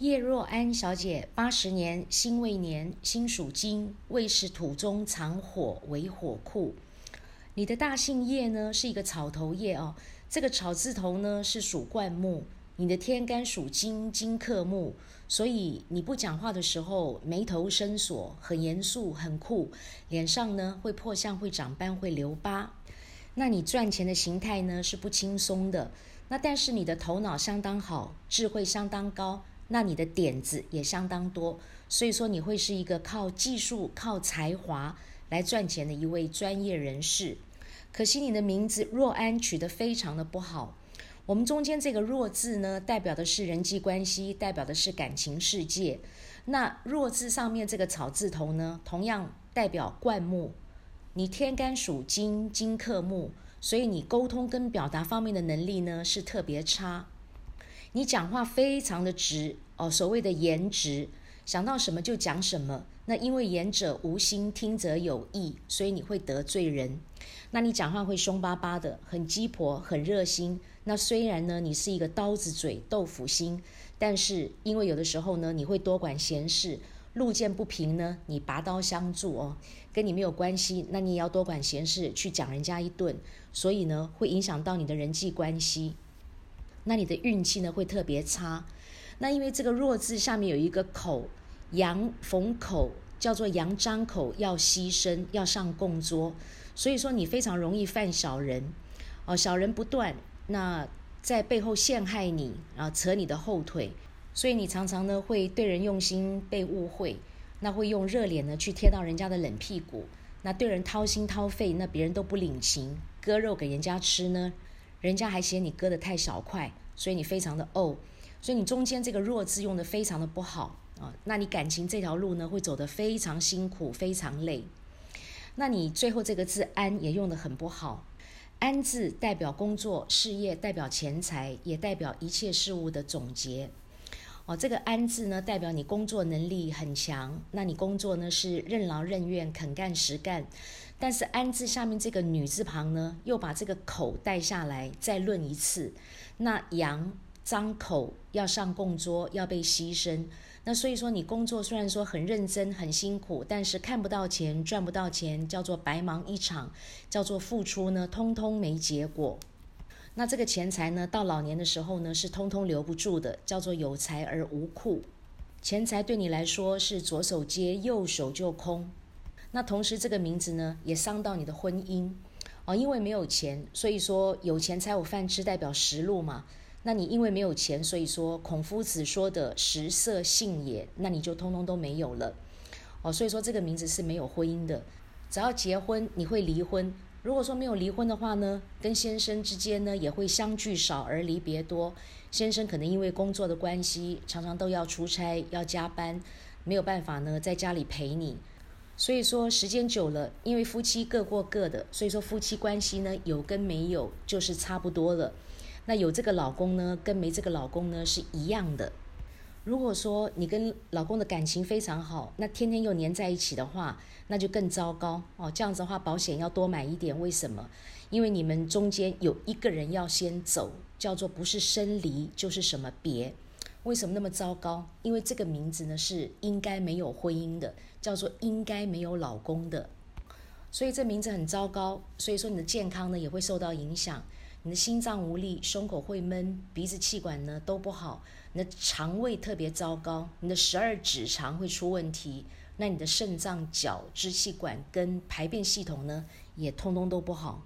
叶若安小姐，八十年辛未年，辛属金，未是土中藏火为火库。你的大姓叶呢，是一个草头叶哦。这个草字头呢，是属灌木。你的天干属金，金克木，所以你不讲话的时候，眉头深锁，很严肃，很酷，脸上呢会破相，会长斑，会留疤。那你赚钱的形态呢是不轻松的。那但是你的头脑相当好，智慧相当高。那你的点子也相当多，所以说你会是一个靠技术、靠才华来赚钱的一位专业人士。可惜你的名字若安取得非常的不好。我们中间这个若字呢，代表的是人际关系，代表的是感情世界。那若字上面这个草字头呢，同样代表灌木。你天干属金，金克木，所以你沟通跟表达方面的能力呢是特别差。你讲话非常的直哦，所谓的言直，想到什么就讲什么。那因为言者无心，听者有意，所以你会得罪人。那你讲话会凶巴巴的，很鸡婆，很热心。那虽然呢，你是一个刀子嘴豆腐心，但是因为有的时候呢，你会多管闲事，路见不平呢，你拔刀相助哦，跟你没有关系，那你也要多管闲事去讲人家一顿，所以呢，会影响到你的人际关系。那你的运气呢会特别差，那因为这个弱字下面有一个口，羊逢口叫做羊张口要牺牲要上供桌，所以说你非常容易犯小人，哦小人不断，那在背后陷害你啊扯你的后腿，所以你常常呢会对人用心被误会，那会用热脸呢去贴到人家的冷屁股，那对人掏心掏肺，那别人都不领情，割肉给人家吃呢。人家还嫌你割的太小块，所以你非常的怄，所以你中间这个弱字用的非常的不好啊。那你感情这条路呢，会走得非常辛苦，非常累。那你最后这个字安也用得很不好，安字代表工作事业，代表钱财，也代表一切事物的总结。哦，这个安字呢，代表你工作能力很强，那你工作呢是任劳任怨、肯干实干。但是安字下面这个女字旁呢，又把这个口带下来，再论一次。那羊张口要上供桌，要被牺牲。那所以说，你工作虽然说很认真、很辛苦，但是看不到钱、赚不到钱，叫做白忙一场，叫做付出呢，通通没结果。那这个钱财呢，到老年的时候呢，是通通留不住的，叫做有财而无库。钱财对你来说是左手接，右手就空。那同时这个名字呢，也伤到你的婚姻哦，因为没有钱，所以说有钱才有饭吃，代表食禄嘛。那你因为没有钱，所以说孔夫子说的食色性也，那你就通通都没有了哦。所以说这个名字是没有婚姻的，只要结婚你会离婚。如果说没有离婚的话呢，跟先生之间呢也会相聚少而离别多。先生可能因为工作的关系，常常都要出差要加班，没有办法呢在家里陪你。所以说时间久了，因为夫妻各过各的，所以说夫妻关系呢有跟没有就是差不多了。那有这个老公呢，跟没这个老公呢是一样的。如果说你跟老公的感情非常好，那天天又黏在一起的话，那就更糟糕哦。这样子的话，保险要多买一点。为什么？因为你们中间有一个人要先走，叫做不是生离就是什么别。为什么那么糟糕？因为这个名字呢是应该没有婚姻的，叫做应该没有老公的，所以这名字很糟糕。所以说你的健康呢也会受到影响。你的心脏无力，胸口会闷，鼻子气管呢都不好，你的肠胃特别糟糕，你的十二指肠会出问题，那你的肾脏、脚、支气管跟排便系统呢也通通都不好。